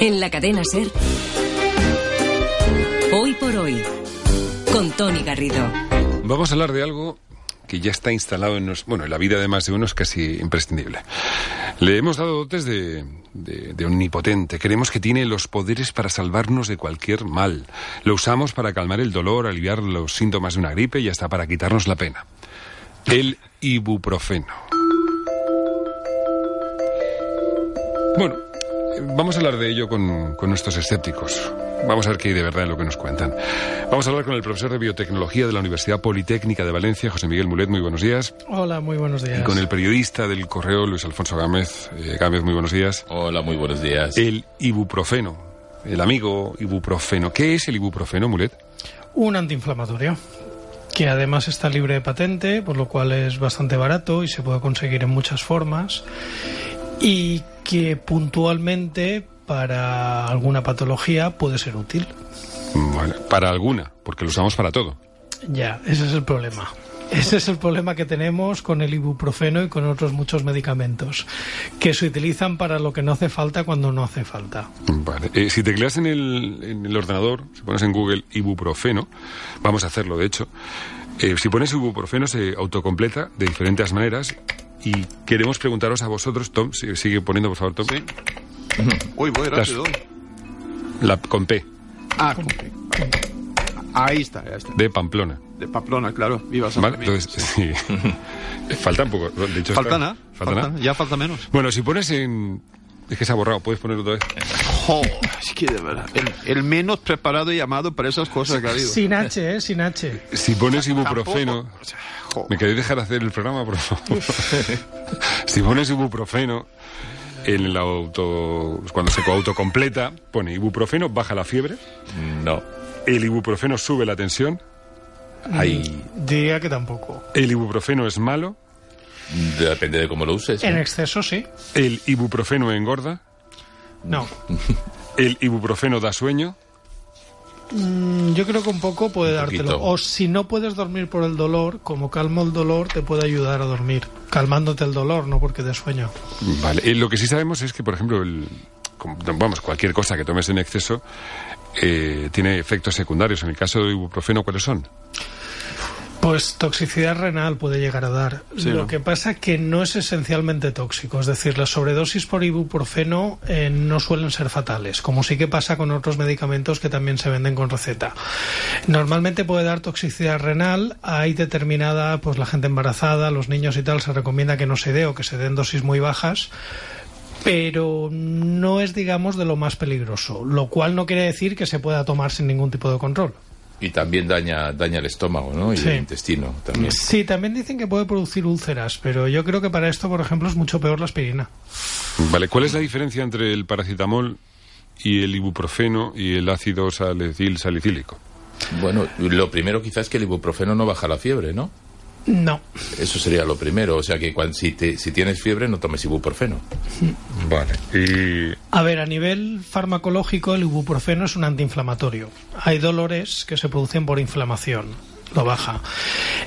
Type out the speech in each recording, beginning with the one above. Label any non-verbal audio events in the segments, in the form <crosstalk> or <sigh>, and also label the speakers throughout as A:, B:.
A: En la cadena Ser. Hoy por hoy. Con Tony Garrido.
B: Vamos a hablar de algo que ya está instalado en, nos, bueno, en la vida de más de uno es casi imprescindible. Le hemos dado dotes de, de, de, omnipotente. Creemos que tiene los poderes para salvarnos de cualquier mal. Lo usamos para calmar el dolor, aliviar los síntomas de una gripe y hasta para quitarnos la pena. El ibuprofeno. Bueno, Vamos a hablar de ello con, con, nuestros escépticos. Vamos a ver qué hay de verdad en lo que nos cuentan. Vamos a hablar con el profesor de biotecnología de la Universidad Politécnica de Valencia, José Miguel Mulet. Muy buenos días.
C: Hola, muy buenos días.
B: Y con el periodista del correo, Luis Alfonso Gámez. Eh, Gámez, muy buenos días.
D: Hola, muy buenos días.
B: El ibuprofeno. El amigo ibuprofeno. ¿Qué es el ibuprofeno, Mulet?
C: Un antiinflamatorio que además está libre de patente, por lo cual es bastante barato y se puede conseguir en muchas formas y que puntualmente para alguna patología puede ser útil.
B: Bueno, para alguna, porque lo usamos para todo.
C: Ya, ese es el problema. Ese es el problema que tenemos con el ibuprofeno y con otros muchos medicamentos, que se utilizan para lo que no hace falta cuando no hace falta.
B: Vale. Eh, si tecleas en el, en el ordenador, si pones en Google ibuprofeno, vamos a hacerlo de hecho, eh, si pones ibuprofeno se autocompleta de diferentes maneras y queremos preguntaros a vosotros, Tom, sigue poniendo por favor, Tom.
E: Sí. <laughs> Uy, voy rápido.
B: La, con P.
E: Ah, con P. Ahí está, ya está.
B: De Pamplona.
E: De Pamplona, claro. Viva San
B: Vale, entonces, <laughs> sí. <laughs> falta un poco. De hecho,
E: falta
B: está,
E: nada.
B: Falta,
E: falta
B: nada.
E: Ya falta menos.
B: Bueno, si pones en. Es que se ha borrado, puedes ponerlo otra vez.
E: Oh, es que de verdad. El, el, menos preparado y llamado para esas cosas que ha habido.
C: Sin H, ¿eh? Sin H.
B: Si pones ibuprofeno. ¿Me queréis dejar hacer el programa, por favor? <laughs> si pones ibuprofeno en el auto. Cuando se autocompleta, pone ibuprofeno, baja la fiebre.
D: No.
B: El ibuprofeno sube la tensión.
D: Ahí.
C: Diría que tampoco.
B: El ibuprofeno es malo.
D: Depende de cómo lo uses.
C: En exceso, sí.
B: El ibuprofeno engorda.
C: No. <laughs>
B: El ibuprofeno da sueño.
C: Mm, yo creo que un poco puede
D: Un
C: dártelo.
D: poquito.
C: O si no puedes dormir por el dolor, como calmo el dolor, te puede ayudar a dormir. Calmándote el dolor, no porque de sueño.
B: Vale. Eh, lo que sí sabemos es que, por ejemplo, el, vamos, cualquier cosa que tomes en exceso eh, tiene efectos secundarios. En el caso del ibuprofeno, ¿cuáles son?
C: Pues toxicidad renal puede llegar a dar.
E: Sí,
C: Lo
E: ¿no?
C: que pasa que no es esencialmente tóxico, es decir, las sobredosis por ibuprofeno eh, no suelen ser fatales, como sí que pasa con otros medicamentos que también se venden con receta. Normalmente puede dar toxicidad renal, hay determinada, pues la gente embarazada, los niños y tal, se recomienda que no se dé o que se den dosis muy bajas. Pero no es, digamos, de lo más peligroso, lo cual no quiere decir que se pueda tomar sin ningún tipo de control.
D: Y también daña, daña el estómago, ¿no? Y
C: Sí.
D: el intestino también.
C: Sí, también dicen que puede producir úlceras, pero yo creo que para esto, por ejemplo, es mucho peor la aspirina.
B: Vale. ¿Cuál es la diferencia entre el paracetamol y el ibuprofeno y el ácido salicil salicílico?
D: Bueno, lo primero quizás es que el ibuprofeno no baja la fiebre, ¿no?
C: No.
D: Eso sería lo primero. O sea que si, te- si tienes fiebre no tomes ibuprofeno.
B: Vale. Y
C: A ver, a nivel farmacológico, el ibuprofeno es un antiinflamatorio. Hay dolores que se producen por inflamación. Lo baja.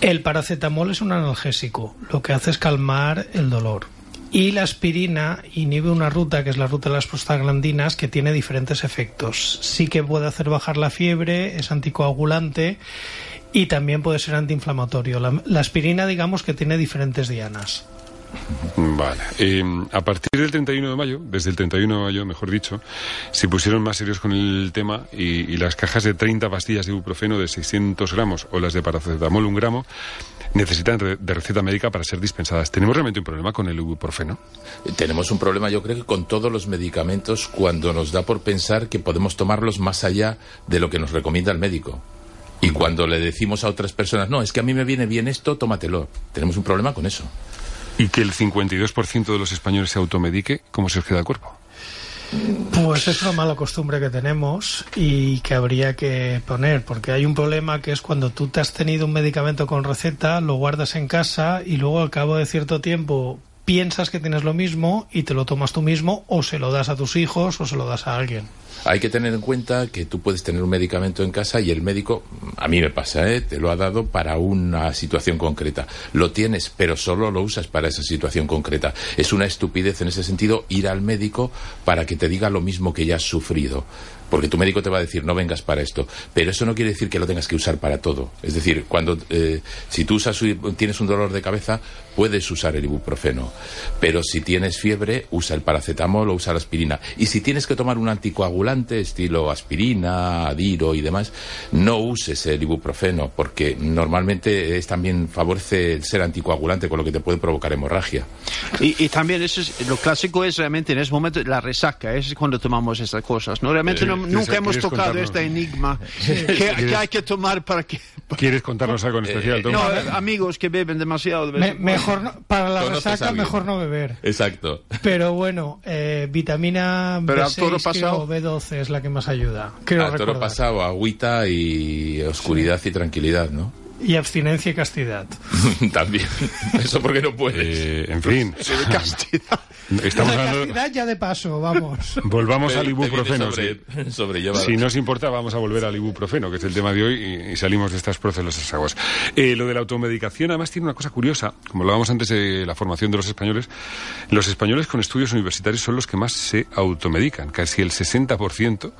C: El paracetamol es un analgésico. Lo que hace es calmar el dolor. Y la aspirina inhibe una ruta, que es la ruta de las prostaglandinas, que tiene diferentes efectos. Sí que puede hacer bajar la fiebre, es anticoagulante y también puede ser antiinflamatorio. La, la aspirina, digamos que tiene diferentes dianas.
B: Vale. Eh, a partir del 31 de mayo, desde el 31 de mayo, mejor dicho, se pusieron más serios con el tema y, y las cajas de 30 pastillas de ibuprofeno de 600 gramos o las de paracetamol un gramo necesitan re- de receta médica para ser dispensadas. ¿Tenemos realmente un problema con el ibuprofeno?
D: Tenemos un problema, yo creo que con todos los medicamentos, cuando nos da por pensar que podemos tomarlos más allá de lo que nos recomienda el médico. Y cuando le decimos a otras personas, no, es que a mí me viene bien esto, tómatelo. Tenemos un problema con eso.
B: Y que el 52% de los españoles se automedique, ¿cómo se os queda el cuerpo?
C: Pues es una mala costumbre que tenemos y que habría que poner, porque hay un problema que es cuando tú te has tenido un medicamento con receta, lo guardas en casa y luego al cabo de cierto tiempo piensas que tienes lo mismo y te lo tomas tú mismo o se lo das a tus hijos o se lo das a alguien.
D: Hay que tener en cuenta que tú puedes tener un medicamento en casa y el médico, a mí me pasa, ¿eh? te lo ha dado para una situación concreta. Lo tienes, pero solo lo usas para esa situación concreta. Es una estupidez en ese sentido ir al médico para que te diga lo mismo que ya has sufrido porque tu médico te va a decir no vengas para esto, pero eso no quiere decir que lo tengas que usar para todo. Es decir, cuando eh, si tú usas, tienes un dolor de cabeza, puedes usar el ibuprofeno, pero si tienes fiebre, usa el paracetamol o usa la aspirina. Y si tienes que tomar un anticoagulante estilo aspirina, adiro y demás, no uses el ibuprofeno, porque normalmente es, también favorece el ser anticoagulante, con lo que te puede provocar hemorragia.
E: Y, y también eso es, lo clásico es realmente en ese momento la resaca, es cuando tomamos estas cosas. ¿no? Realmente
B: Eh,
E: no-
B: ¿quieres-
E: nunca hemos tocado
B: contarnos?
E: este enigma <laughs> que, que hay que tomar para que... <laughs>
B: ¿Quieres contarnos algo en especial, Tom?
E: No, eh, amigos que beben demasiado.
C: Me- mejor no- para la
D: Conoces a
C: resaca mejor no beber.
D: Exacto.
C: Pero bueno, eh, vitamina
E: Pero al toro
C: B6
E: pasado.
C: creo, B12 es la que más ayuda. Creo
D: Al toro
C: recordar.
D: pasado, agüita y oscuridad y tranquilidad, ¿no?
C: Y abstinencia y castidad. <laughs>
D: También. Eso porque no puedes.
B: Eh, en fin,
E: castidad.
B: estamos
C: La
B: hablando...
C: castidad ya de paso, vamos. <laughs>
B: Volvamos al ibuprofeno.
D: sobre-
B: sí.
D: sobrellevado.
B: Si no os importa, vamos a volver al ibuprofeno, que es el tema de hoy, y, y salimos de estas procelosas aguas. Eh, lo de la automedicación, además, tiene una cosa curiosa. Como hablábamos antes de la formación de los españoles, los españoles con estudios universitarios son los que más se automedican, casi el 60%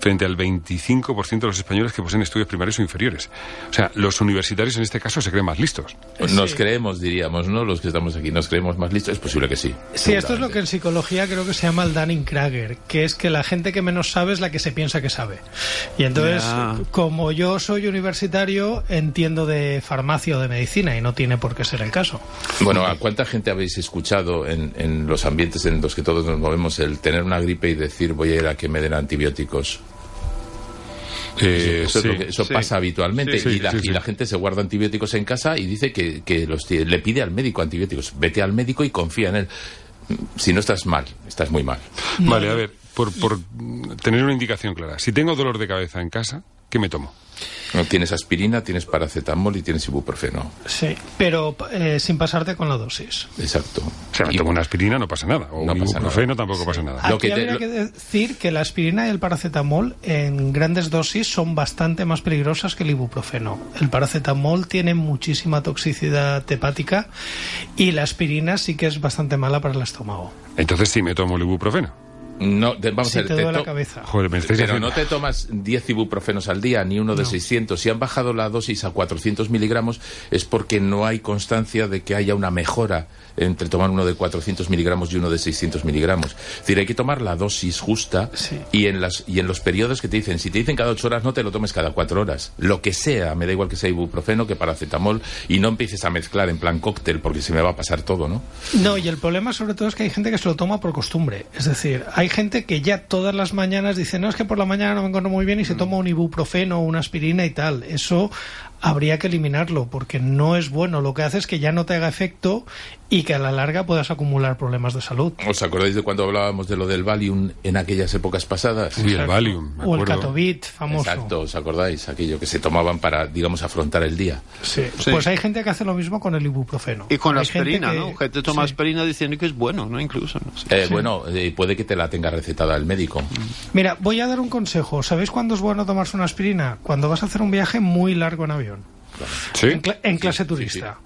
B: frente al 25% de los españoles que poseen estudios primarios o inferiores. O sea, los universitarios en este caso se creen más listos.
D: Nos creemos, diríamos, ¿no? Los que estamos aquí, nos creemos más listos. Es posible que sí.
C: Sí, esto es lo que en psicología creo que se llama el Dunning-Krager, que es que la gente que menos sabe es la que se piensa que sabe. Y entonces, como yo soy universitario, entiendo de farmacia o de medicina y no tiene por qué ser el caso.
D: Bueno, ¿a cuánta gente habéis escuchado en, en los ambientes en los que todos nos movemos el tener una gripe y decir voy a ir a que me den antibióticos?
B: Eh,
D: Eso, es
B: sí.
D: eso
E: Sí.
D: pasa habitualmente
B: Sí,
D: y, la, y gente se guarda antibióticos en casa y dice que, que los, le pide al médico antibióticos. Vete al médico y confía en él. Si no estás mal, estás muy mal.
B: Vale, a ver, por, por tener una indicación clara. Si tengo dolor de cabeza en casa, ¿qué me tomo?
D: No tienes aspirina, tienes paracetamol y tienes ibuprofeno.
C: Sí, pero eh, sin pasarte con la dosis.
D: Exacto.
B: O sea, me tomo una aspirina, no pasa nada. O
D: No
B: un
D: pasa
B: ibuprofeno,
D: nada.
B: tampoco pasa nada.
D: Lo
C: Aquí
D: que te-
C: habría
D: lo-
C: que decir que la aspirina y el paracetamol en grandes dosis son bastante más peligrosas que el ibuprofeno. El paracetamol tiene muchísima toxicidad hepática y la aspirina sí que es bastante mala para el estómago.
B: Entonces sí me tomo el ibuprofeno.
D: No, te- vamos
C: Si
D: a ver,
C: te
D: te
C: la cabeza.
B: Joder, me
D: Pero
B: haciendo-
D: no te tomas 10 ibuprofenos al día, ni uno de 600. Si han bajado la dosis a 400 miligramos es porque no hay constancia de que haya una mejora entre tomar uno de 400 miligramos y uno de 600 miligramos. Es decir, hay que tomar la dosis justa
C: Sí.
D: y, en las, y en los periodos que te dicen. Si te dicen cada 8 horas, no te lo tomes cada 4 horas. Lo que sea, me da igual que sea ibuprofeno que paracetamol y no empieces a mezclar en plan cóctel porque se me va a pasar todo, ¿no?
C: No, y el problema sobre todo es que hay gente que se lo toma por costumbre. Es decir, hay gente que ya todas las mañanas dice, no, es que por la mañana no me encuentro muy bien y se toma un ibuprofeno o una aspirina y tal. Eso habría que eliminarlo porque no es bueno. Lo que hace es que ya no te haga efecto y que a la larga puedas acumular problemas de salud.
D: ¿Os acordáis de cuando hablábamos de lo del Valium en aquellas épocas pasadas?
B: Uy, el Valium, me
C: O el. Catovit, famoso.
D: Exacto, ¿os acordáis? Aquello que se tomaban para, digamos, afrontar el día.
C: Sí.
E: Sí.
C: Pues hay gente que hace lo mismo con el ibuprofeno.
E: Y con la
C: Hay gente
E: aspirina,
C: que-
E: ¿no? Gente toma
C: sí.
E: aspirina diciendo que es bueno, ¿no? Incluso, ¿no? Sí.
D: Eh, Bueno, eh, puede que te la tenga recetada el médico.
C: Mira, voy a dar un consejo. ¿Sabéis cuándo es bueno tomarse una aspirina? Cuando vas a hacer un viaje muy largo en avión.
B: ¿Sí?
C: En, cla- en clase turista.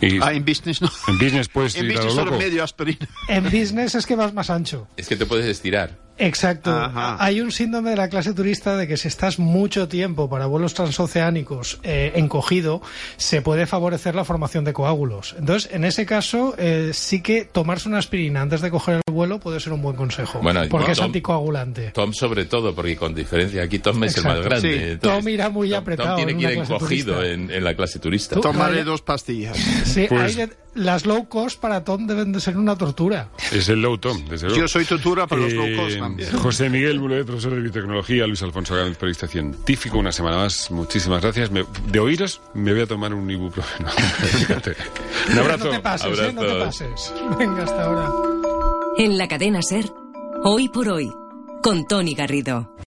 B: Y
E: Ah, en business no.
B: en business puedes <laughs>
E: En business
B: lo
E: solo medio aspirina.
C: En business es que vas más ancho.
D: Es que te puedes estirar.
C: Exacto.
E: Ajá.
C: Hay un síndrome de la clase turista de que si estás mucho tiempo para vuelos transoceánicos eh, encogido, se puede favorecer la formación de coágulos. Entonces, en ese caso, eh, sí que tomarse una aspirina antes de coger el vuelo puede ser un buen consejo.
D: Bueno,
C: porque es
D: Tom-
C: anticoagulante.
D: Tom sobre todo, porque con diferencia aquí Tom es el más grande.
E: Sí.
D: Entonces,
C: Tom irá muy
D: Tom-
C: apretado
D: Tom tiene
C: en
D: que ir encogido en, en la clase turista.
E: Tomaré dos pastillas.
C: Sí,
B: Pues-
C: hay de- las low cost para Tom deben de ser una tortura.
B: Es el low tom, desde luego.
E: Yo soy tortura para los
B: Eh,
E: low cost también.
B: José Miguel Mulet, profesor de biotecnología, Luis Alfonso Gálvez, periodista científico, una semana más. Muchísimas gracias. Me- de oíros, me voy a tomar un ibuprofeno. <laughs> Fíjate. Un abrazo.
C: No te pases, ¿eh? no te pases. Venga, hasta ahora.
A: En la cadena Ser, Hoy por hoy, con Tony Garrido.